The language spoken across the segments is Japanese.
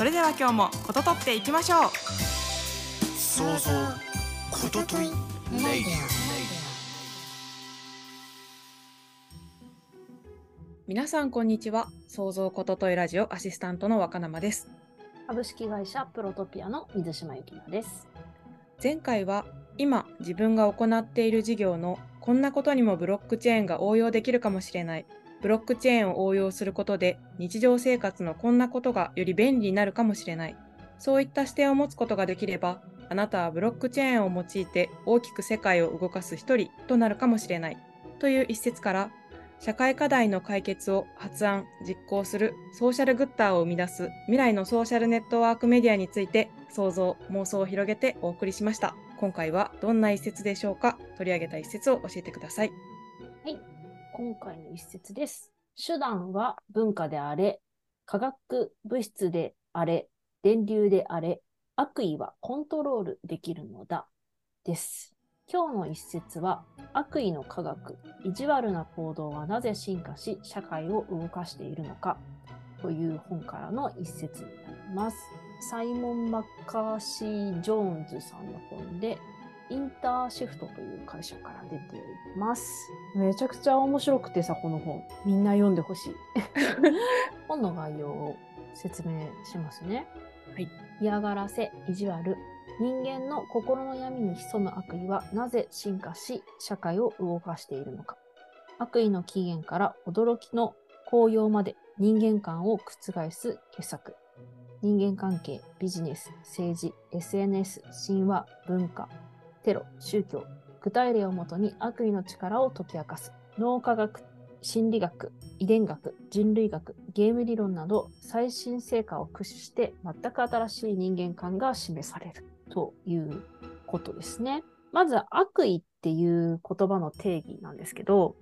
それでは今日もこととっていきましょう。想像ことといレイディ皆さんこんにちは。創造ことといラジオアシスタントの若生です。株式会社プロトピアの水島由紀奈です。前回は今自分が行っている事業のこんなことにもブロックチェーンが応用できるかもしれないブロックチェーンを応用することで日常生活のこんなことがより便利になるかもしれない。そういった視点を持つことができればあなたはブロックチェーンを用いて大きく世界を動かす一人となるかもしれない。という一節から社会課題の解決を発案実行するソーシャルグッターを生み出す未来のソーシャルネットワークメディアについて想像妄想を広げてお送りしました。今回はどんな一節でしょうか？取り上げた一節を教えてください。今回の一節です。手段は文化であれ化学物質であれ電流であれ悪意はコントロールできるのだです。今日の一節は悪意の科学意地悪な行動はなぜ進化し社会を動かしているのかという本からの一節になります。サイモン・マッカーシー・ジョーンズさんの本でインターシフトという会社から出ています。めちゃくちゃ面白くてさ、この本。みんな読んでほしい。本の概要を説明しますね。はい。嫌がらせ、意地悪。人間の心の闇に潜む悪意はなぜ進化し、社会を動かしているのか。悪意の起源から驚きの効用まで人間観を覆す傑作。人間関係、ビジネス、政治、SNS、神話、文化、テロ、宗教、具体例をもとに悪意の力を解き明かす。脳科学、心理学、遺伝学、人類学、ゲーム理論など最新成果を駆使して全く新しい人間観が示されるということですね。まず悪意っていう言葉の定義なんですけど、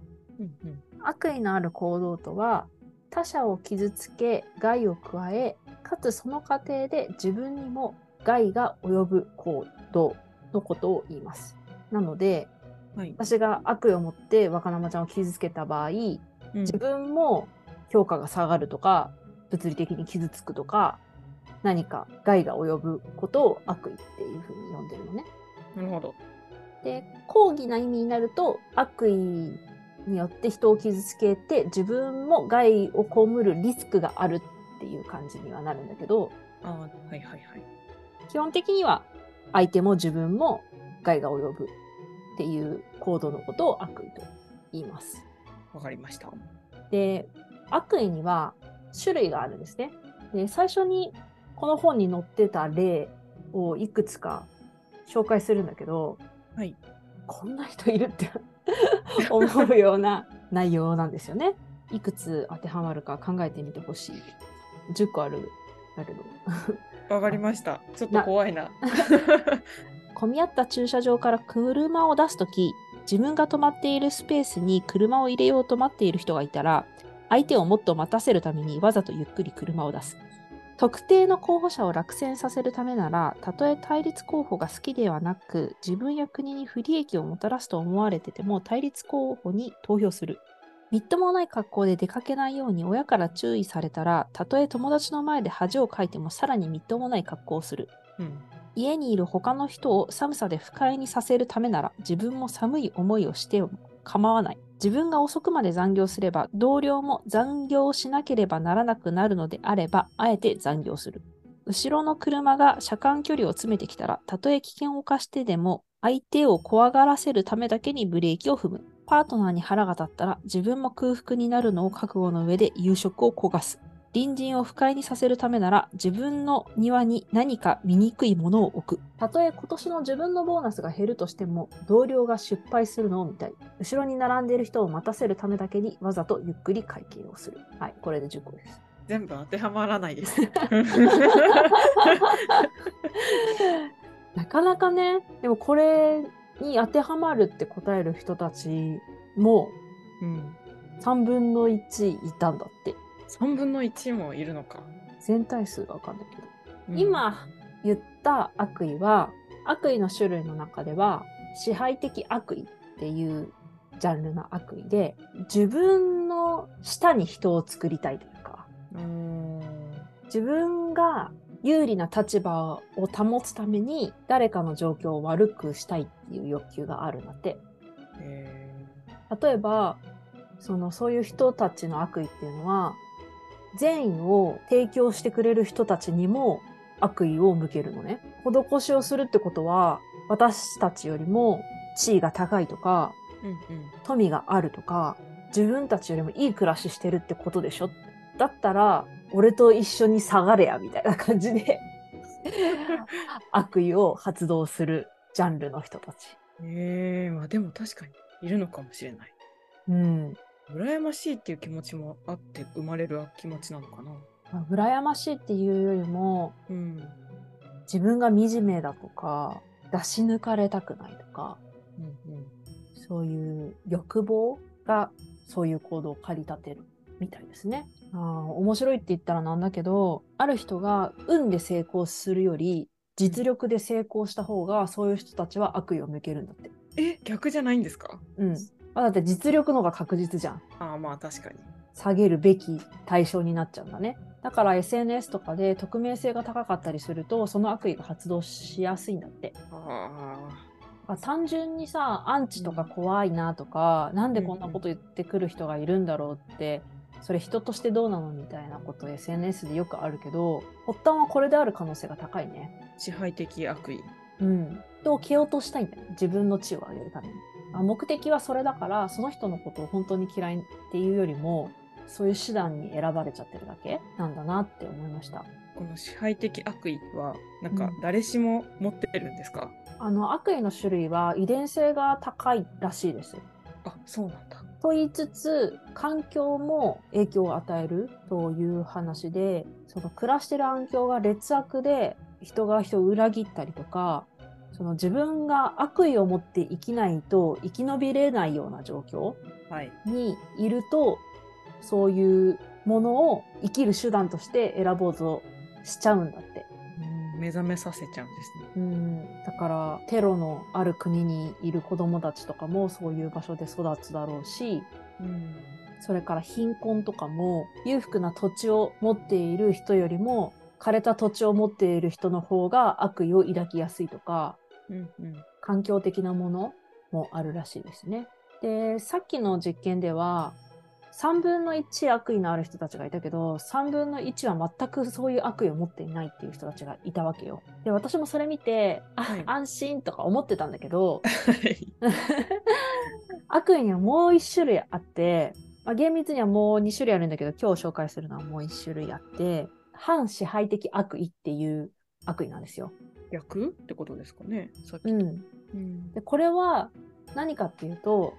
悪意のある行動とは他者を傷つけ害を加えかつその過程で自分にも害が及ぶ行動のことを言います。なのではい、私が悪意を持って若生ちゃんを傷つけた場合うん自分も評価が下がるとか物理的に傷つくとか何か害が及ぶことを悪意っていうふうに呼んでるのね。なるほどで抗議な意味になると悪意によって人を傷つけて自分も害を被るリスクがあるっていう感じにはなるんだけどあーはいはいはい基本的には相手も自分も害が及ぶっていう行動のことを悪意と言います。わかりましたで悪意には種類があるんですね。で最初にこの本に載ってた例をいくつか紹介するんだけど、はいこんな人いるって 思うような内容なんですよね。いくつ当てはまるか考えてみてほしい。10個あるんだけど。わかりました ちょっと怖いな 混み合った駐車場から車を出すとき、自分が止まっているスペースに車を入れようと待っている人がいたら、相手をもっと待たせるためにわざとゆっくり車を出す。特定の候補者を落選させるためなら、たとえ対立候補が好きではなく、自分や国に不利益をもたらすと思われてても、対立候補に投票する。みっともない格好で出かけないように親から注意されたら、たとえ友達の前で恥をかいてもさらにみっともない格好をする。うん家にいる他の人を寒さで不快にさせるためなら自分も寒い思いをしても構わない。自分が遅くまで残業すれば同僚も残業しなければならなくなるのであればあえて残業する。後ろの車が車間距離を詰めてきたらたとえ危険を冒してでも相手を怖がらせるためだけにブレーキを踏む。パートナーに腹が立ったら自分も空腹になるのを覚悟の上で夕食を焦がす。隣人を不快にさせるためなら自分の庭に何か醜いものを置く。たとえ今年の自分のボーナスが減るとしても同僚が失敗するのを見たい。後ろに並んでいる人を待たせるためだけにわざとゆっくり会計をする。はい、これで10個です。全部当てはまらないです。なかなかね、でもこれに当てはまるって答える人たちもうん、3分の1いたんだって。3分の1もいるのか。全体数がわかんないけど。うん、今言った悪意は、悪意の種類の中では、支配的悪意っていうジャンルの悪意で、自分の下に人を作りたいというか、う自分が有利な立場を保つために誰かの状況を悪くしたいっていう欲求があるんだって。え例えば、その、そういう人たちの悪意っていうのは、善意を提供してくれる人たちにも悪意を向けるのね。施しをするってことは、私たちよりも地位が高いとか、ーうんうん富があるとか、自分たちよりもいい暮らししてるってことでしょだったら、俺と一緒に下がれや、みたいな感じで、悪意を発動するジャンルの人たち。えー、まあでも確かにいるのかもしれない。うん。羨ましいっていう気持ちもあって生まれる気持ちなのかな。まあ羨ましいっていうよりも、うん。自分が惨めだとか、出し抜かれたくないとか、うんうんそういう欲望がそういう行動を駆り立てるみたいですね。あー面白いって言ったらなんだけど、ある人が運で成功するより、実力で成功した方がそういう人たちは悪意を向けるんだって。え逆じゃないんですか？うん。まあだって実力の方が確実じゃん。ああまあ確かに。下げるべき対象になっちゃうんだね。だから SNS とかで匿名性が高かったりすると、その悪意が発動しやすいんだって。ああ単純にさアンチとか怖いなとか、なんでこんなこと言ってくる人がいるんだろうって、それ人としてどうなのみたいなこと SNS でよくあるけど発端はこれである可能性が高いね。あ支配的悪意。うん。人を蹴落としたいんだよ自分の地位を上げるためにあ。目的はそれだからその人のことを本当に嫌いっていうよりもそういう手段に選ばれちゃってるだけなんだなって思いました。この支配的悪意はなんかうん誰しも持ってるんですか、あの悪意の種類は遺伝性が高いらしいです。あそうなんだ。と言いつつ環境も影響を与えるという話でその暮らしてる環境が劣悪で人が人を裏切ったりとかその自分が悪意を持って生きないと生き延びれないような状況はい。にいるとそういうものを生きる手段として選ぼうとしちゃうんだって。うん目覚めさせちゃうんですね。うん、だからテロのある国にいる子どもたちとかもそういう場所で育つだろうしうん。それから貧困とかも裕福な土地を持っている人よりも枯れた土地を持っている人の方が悪意を抱きやすいとかうんうん。環境的なものもあるらしいですね。でさっきの実験では3分の1悪意のある人たちがいたけど3分の1は全くそういう悪意を持っていないっていう人たちがいたわけよ。で私もそれ見て、あはい安心とか思ってたんだけどはい。悪意にはもう1種類あって、まあ、厳密にはもう2種類あるんだけど今日紹介するのはもう1種類あって反支配的悪意っていう悪意なんですよ。逆ってことですかね。さっきと。うん、うん。でこれは何かっていうと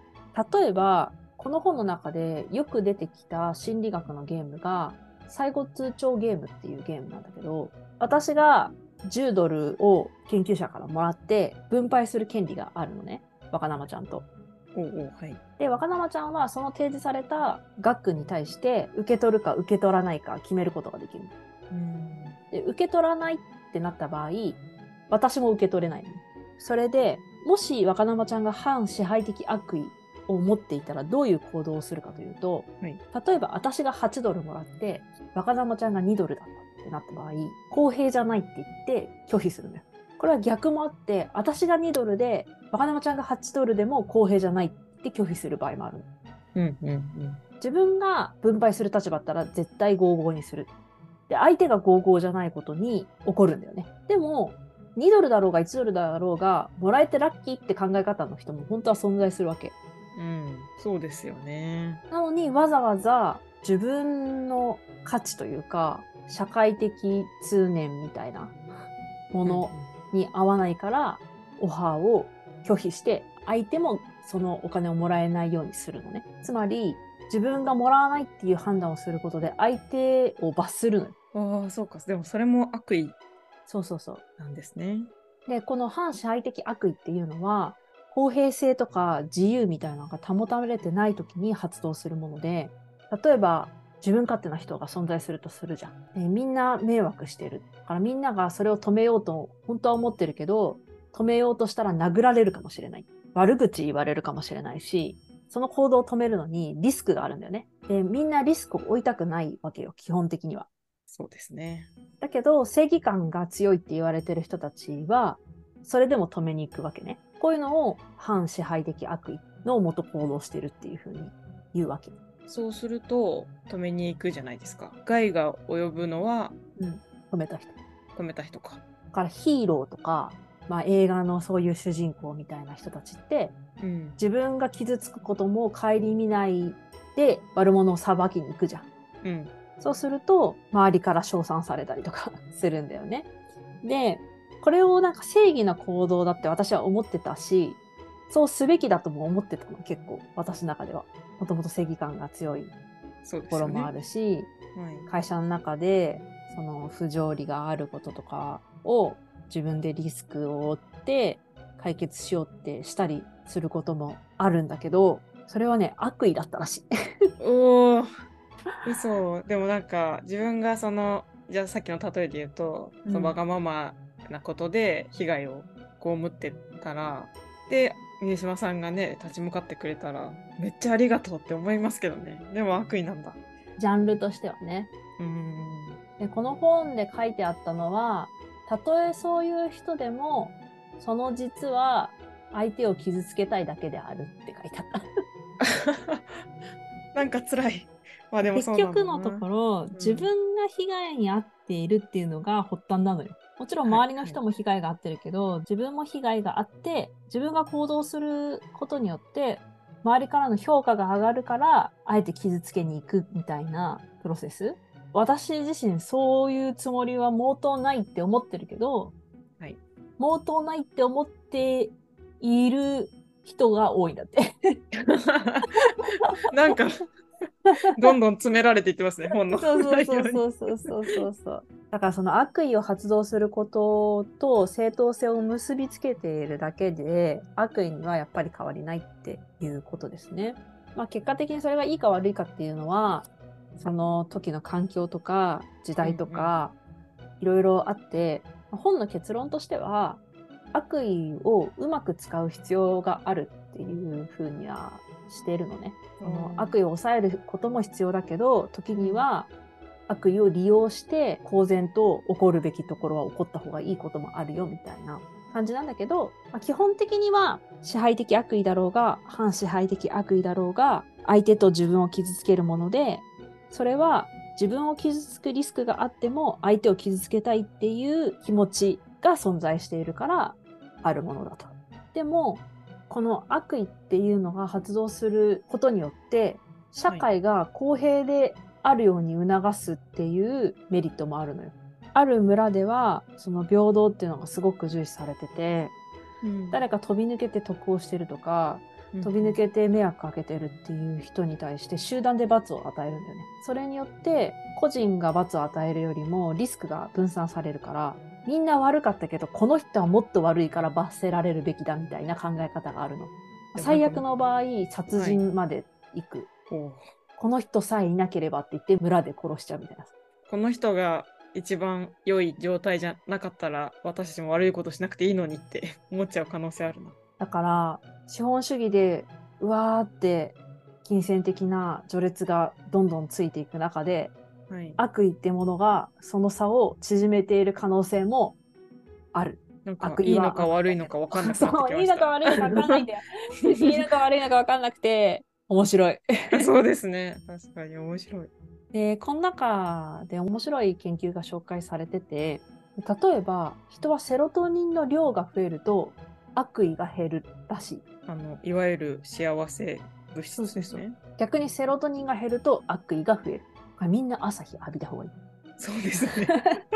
例えばこの本の中でよく出てきた心理学のゲームが最後通帳ゲームっていうゲームなんだけど私が10ドルを研究者からもらって分配する権利があるのね若生ちゃんと。おうおうはい。で若生ちゃんはその提示された額に対して受け取るか受け取らないか決めることができる。うん。で受け取らないってなった場合私も受け取れないの。それでもし若生ちゃんが反支配的悪意を持っていたらどういう行動をするかというと、はい例えば私が8ドルもらって若生ちゃんが2ドルだったってなった場合公平じゃないって言って拒否するのよ。これは逆もあって私が2ドルで若生ちゃんが8ドルでも公平じゃないって拒否する場合もあるの。うんうんうん。自分が分配する立場だったら絶対55にする。で、相手が55じゃないことに怒るんだよね。でも、2ドルだろうが1ドルだろうが、もらえてラッキーって考え方の人も本当は存在するわけ。うん。そうですよね。なのにわざわざ自分の価値というか、社会的通念みたいなものに合わないから、オファーを拒否して、相手もそのお金をもらえないようにするのね。つまり、自分がもらわないっていう判断をすることで相手を罰するのよ。ああ、そうか。でもそれも悪意そうそうそう。なんですね。で、この反支配的悪意っていうのは、公平性とか自由みたいなのが保たれてない時に発動するもので、例えば自分勝手な人が存在するとするじゃん。でみんな迷惑してる。だからみんながそれを止めようと本当は思ってるけど、止めようとしたら殴られるかもしれない。悪口言われるかもしれないし、その行動を止めるのにリスクがあるんだよね。で、みんなリスクを負いたくないわけよ、基本的には。そうですね。だけど、正義感が強いって言われてる人たちは、それでも止めに行くわけね。こういうのを反支配的悪意のもと行動してるっていうふうに言うわけ。そうすると止めに行くじゃないですか。害が及ぶのは止めた人。止めた人か。だからヒーローとか、まあ、映画のそういう主人公みたいな人たちって、うん。自分が傷つくことも顧みないで悪者を裁きに行くじゃん。うん。そうすると、周りから称賛されたりとかするんだよね。で、これをなんか正義な行動だって私は思ってたし、そうすべきだとも思ってたの、結構、私の中では。もともと正義感が強い。ところもあるし、はい。会社の中で、その不条理があることとかを自分でリスクを負って解決しようってしたりすることもあるんだけど、それはね、悪意だったらしい。おお。嘘。でもなんか自分がそのじゃあさっきの例えで言うと、うんそのわがままなことで被害を被ってたらで峰島さんがね立ち向かってくれたらめっちゃありがとうって思いますけどね。でも悪意なんだ。ジャンルとしてはね。うーん。でこの本で書いてあったのはたとえそういう人でもその実は相手を傷つけたいだけであるって書いてあった。なんか辛い。まあでも結局のところ、ん自分が被害に遭っているっていうのが発端なのよ。もちろんはい。周りの人も被害が遭ってるけど、自分も被害があって自分が行動することによって周りからの評価が上がるからあえて傷つけに行くみたいなプロセス。私自身そういうつもりは毛頭ないって思ってるけど、はい。毛頭ないって思っている人が多いんだって。なんか どんどん詰められていってますね本のそうそうそうそうそうそうそう。だからその悪意を発動することと正当性を結びつけているだけで悪意にはやっぱり変わりないっていうことですね。まあ結果的にそれがいいか悪いかっていうのはその時の環境とか時代とかいろいろあって本の結論としては悪意をうまく使う必要があるっていうふうにはしているのね。そのうん悪意を抑えることも必要だけど時には悪意を利用して公然と起こるべきところは起こった方がいいこともあるよみたいな感じなんだけど、まあ基本的には支配的悪意だろうが反支配的悪意だろうが相手と自分を傷つけるものでそれは自分を傷つくリスクがあっても相手を傷つけたいっていう気持ちが存在しているからあるものだと。でもこの悪意っていうのが発動することによって社会が公平であるように促すっていうメリットもあるのよ。ある村ではその平等っていうのがすごく重視されててうん誰か飛び抜けて得をしてるとかうん飛び抜けて迷惑かけてるっていう人に対して集団で罰を与えるんだよね。それによって個人が罰を与えるよりもリスクが分散されるからみんな悪かったけどこの人はもっと悪いから罰せられるべきだみたいな考え方があるの。最悪の場合殺人まで行く。おうこの人さえいなければって言って村で殺しちゃうみたいな。この人が一番良い状態じゃなかったら私たちも悪いことしなくていいのにって思っちゃう可能性あるな。だから資本主義でうわーって金銭的な序列がどんどんついていく中ではい。悪意ってものがその差を縮めている可能性もある。なんか悪意はいいのか悪いのか分かんなくていいのか悪いのか分かんないんだよ。いいのか悪いのか分かんなくて面白い。そうですね。確かに面白い。でこの中で面白い研究が紹介されてて例えば人はセロトニンの量が増えると悪意が減るらしい。あのいわゆる幸せ物質ですね。逆にセロトニンが減ると悪意が増える。これみんな朝日浴びた方がいい。そうですね。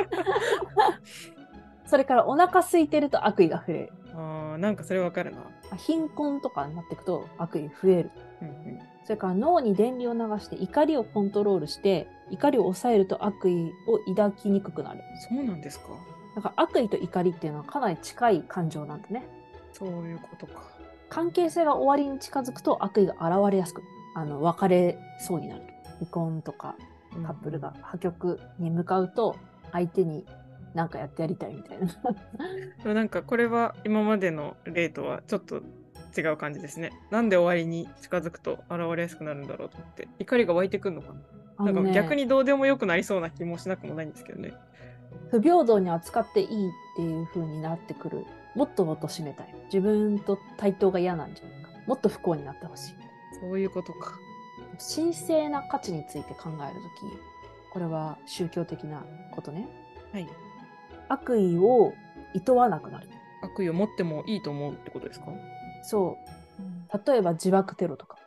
それからお腹空いてると悪意が増える。ああ、なんかそれわかるな。貧困とかになっていくと悪意増える。うんうんそれから脳に電流を流して怒りをコントロールして怒りを抑えると悪意を抱きにくくなる。そうなんですか。だから悪意と怒りっていうのはかなり近い感情なんだね。そういうことか。関係性が終わりに近づくと悪意が現れやすくあの別れそうになる。離婚とかカップルが破局に向かうと相手に何かやってやりたいみたいな。でもなんかこれは今までの例とはちょっと違う感じですね。なんで終わりに近づくと現れやすくなるんだろうと思って。怒りが湧いてくるのかな。なんか逆にどうでもよくなりそうな気もしなくもないんですけどね。不平等に扱っていいっていう風になってくる。もっともっと締めたい。自分と対等が嫌なんじゃないか。もっと不幸になってほしい。そういうことか。神聖な価値について考えるとき、これは宗教的なことね。はい。悪意を厭わなくなる。悪意を持ってもいいと思うってことですか？そう。例えば自爆テロとか、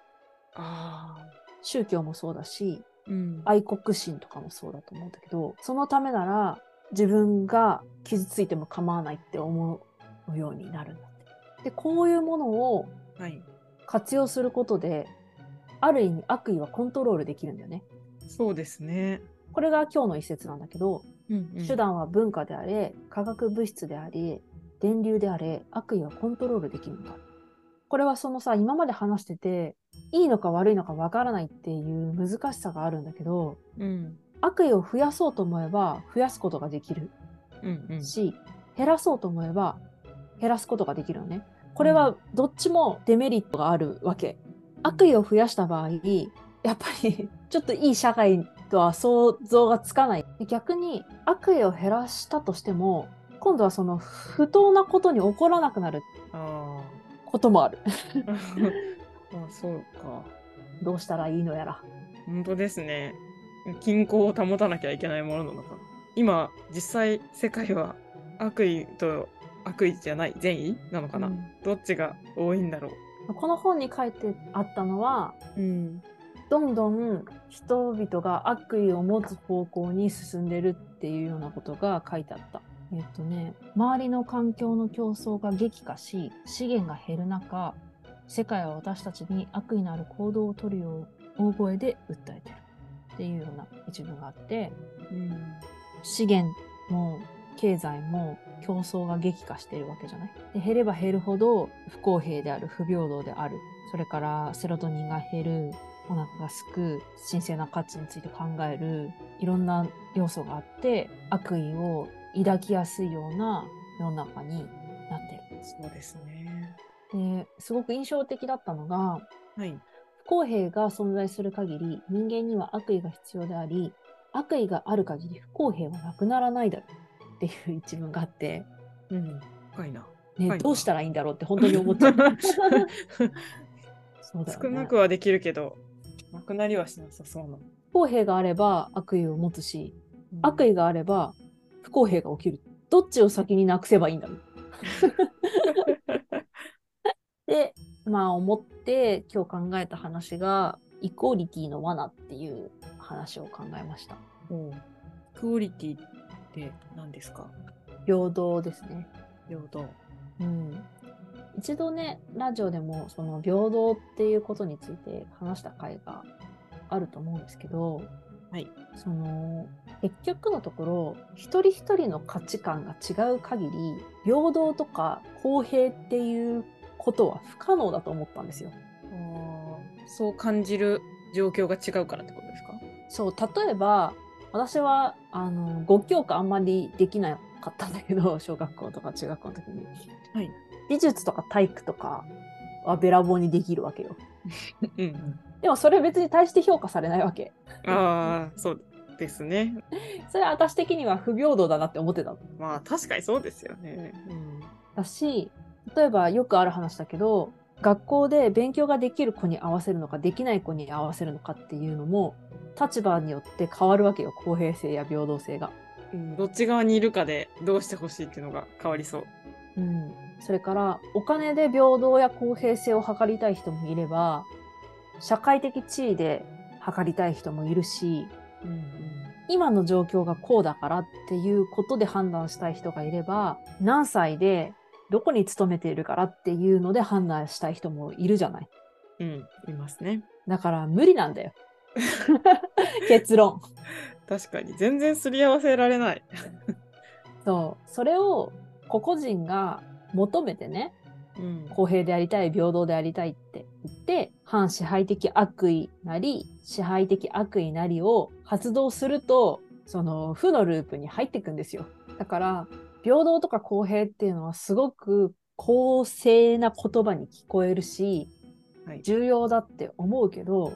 ああ。宗教もそうだし、うん。愛国心とかもそうだと思うんだけど、そのためなら自分が傷ついても構わないって思うようになるんだって。で、こういうものをはい。活用することで、ある意味悪意はコントロールできるんだよね。そうですね。これが今日の一節なんだけど、うん、うん。手段は文化であれ、化学物質であり、電流であれ、悪意はコントロールできるんだ。これはそのさ、今まで話してて、いいのか悪いのかわからないっていう難しさがあるんだけど、うん。悪意を増やそうと思えば増やすことができるうんうん。し、減らそうと思えば減らすことができるのね。これはどっちもデメリットがあるわけ。悪意を増やした場合、やっぱり ちょっといい社会とは想像がつかない。で逆に悪意を減らしたとしても、今度はその不当なことに起こらなくなるあこともある。あ。あそうか。どうしたらいいのやら。本当ですね。均衡を保たなきゃいけないものなのかな。今、実際、世界は悪意と悪意じゃない善意なのかな。うんどっちが多いんだろこの本に書いてあったのは、う。うん。どんどん人々が悪意を持つ方向に進んでるっていうようなことが書いてあった。えっとね、周りの環境の競争が激化し、資源が減る中、世界は私たちに悪意のある行動をとるよう大声で訴えてるっていうような一文があって、うん。資源も経済も競争が激化しているわけじゃない？で減れば減るほど不公平である不平等であるそれからセロトニンが減るお腹がすく神聖な価値について考えるいろんな要素があって悪意を抱きやすいような世の中になってそうですね。るですごく印象的だったのがはい。不公平が存在する限り人間には悪意が必要であり悪意がある限り不公平はなくならないだろうっていう一文があって、うん。深いな。ねはいどうしたらいいんだろうって本当に思っちゃう。そうだよね。少なくはできるけど、なくなりはしなさそうな。不公平があれば悪意を持つしうん。悪意があれば不公平が起きる。どっちを先になくせばいいんだろう。でまあ思って今日考えた話がイコーリティの罠っていう話を考えました。おうクオリティって何ですか？平等ですね。平等。うん、一度ねラジオでもその平等っていうことについて話した回があると思うんですけど、はい、その結局のところ一人一人の価値観が違う限り平等とか公平っていうことは不可能だと思ったんですよ。そう感じる状況が違うからってことですか？そう例えば私はあの5教科あんまりできなかったんだけど 小学校とか中学校の時に。はい。美術とか体育とかはべらぼうにできるわけよ。うん。でもそれ別に対して評価されないわけ。ああ、そうですね。それは私的には不平等だなって思ってたの。まあ確かにそうですよね。だし、例えばよくある話だけど、学校で勉強ができる子に合わせるのかできない子に合わせるのかっていうのも立場によって変わるわけよ。公平性や平等性が。うん、どっち側にいるかでどうしてほしいっていうのが変わりそう。うん。それからお金で平等や公平性を図りたい人もいれば、社会的地位で図りたい人もいるし、うん今の状況がこうだからっていうことで判断したい人がいれば、何歳でどこに勤めているからっていうので判断したい人もいるじゃない。うん、いますね。だから無理なんだよ。結論。確かに、全然すり合わせられない。そう。それを個々人が求めてね、うん。公平でありたい、平等でありたいって言って、反支配的悪意なり、支配的悪意なりを発動すると、その負のループに入っていくんですよ。だから、平等とか公平っていうのはすごく公正な言葉に聞こえるし、はい重要だって思うけど、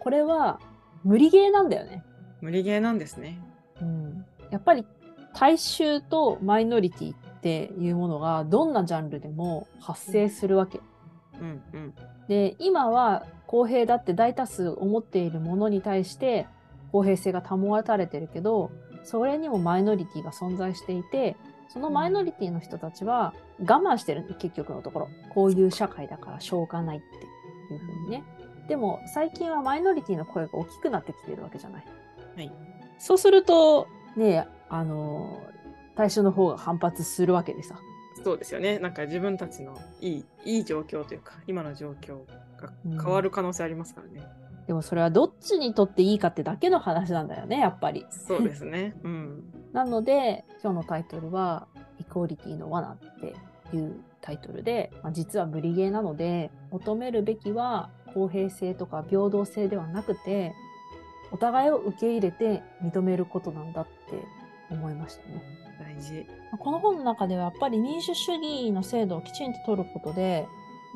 これは無理ゲーなんだよね。無理ゲーなんですね。うん、やっぱり大衆とマイノリティっていうものがどんなジャンルでも発生するわけ。うんうん。で今は公平だって大多数思っているものに対して公平性が保たれてるけどそれにもマイノリティが存在していてそのマイノリティの人たちは我慢してるんで結局のところこういう社会だからしょうがないっていうふうにねでも最近はマイノリティの声が大きくなってきてるわけじゃない。はい。そうするとねあの大衆の方が反発するわけでさ。そうですよね。なんか自分たちのいい、いい状況というか、今の状況が変わる可能性ありますからね。でもそれはどっちにとっていいかってだけの話なんだよねやっぱり。そうですね。うん。なので今日のタイトルは「イクオリティの罠」っていうタイトルで、まあ、実は無理ゲーなので求めるべきは公平性とか平等性ではなくてお互いを受け入れて認めることなんだって思いましたね。大事。この本の中ではやっぱり民主主義の制度をきちんと取ることで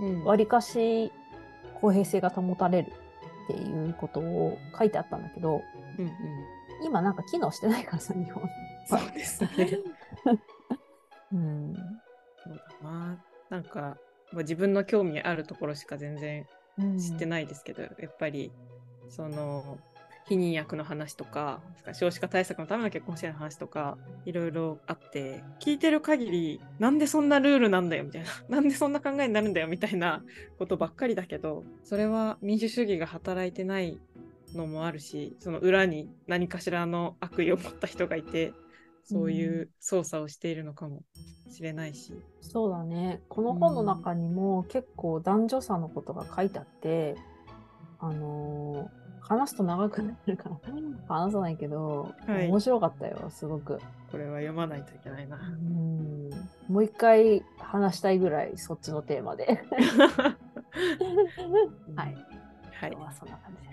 うんわりかし公平性が保たれるっていうことを書いてあったんだけどうんうん。今なんか機能してないからさ日本。そうですね。うんそうだな。なんか、まあ、自分の興味あるところしか全然知ってないですけど、やっぱり、その、避妊薬の話とか、少子化対策のための結婚支援の話とか、いろいろあって、聞いてる限り、なんでそんなルールなんだよ、みたいな。なんでそんな考えになるんだよ、みたいな ことばっかりだけど、それは民主主義が働いてないのもあるし、その裏に何かしらの悪意を持った人がいて、そういう操作をしているのかもしれないし。そうだね。この本の中にも結構男女差のことが書いてあって、あのー話すと長くなるから話さないけど、はい面白かったよ、すごく。これは読まないといけないな。うんもう一回話したいぐらいそっちのテーマで。はい。はい今日。はそんな感じ。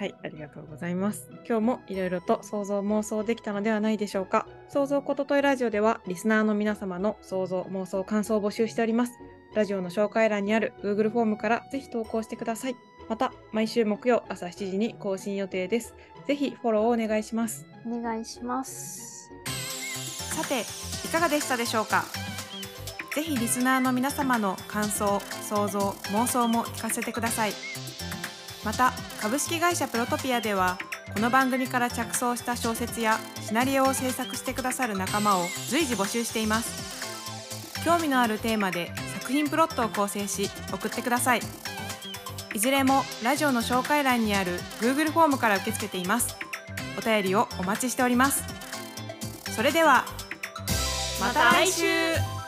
はい、ありがとうございます。今日もいろいろと想像妄想できたのではないでしょうか。想像ことといラジオではリスナーの皆様の想像妄想感想を募集しております。ラジオの紹介欄にある Google フォームからぜひ投稿してください。また毎週木曜朝7時に更新予定です。ぜひフォローをお願いします。お願いします。さていかがでしたでしょうか？ぜひリスナーの皆様の感想想像妄想も聞かせてくださいまた株式会社プロトピアではこの番組から着想した小説やシナリオを制作してくださる仲間を随時募集しています。興味のあるテーマで作品プロットを構成し送ってください。いずれもラジオの紹介欄にある Google フォームから受け付けています。お便りをお待ちしております。それではまた来週。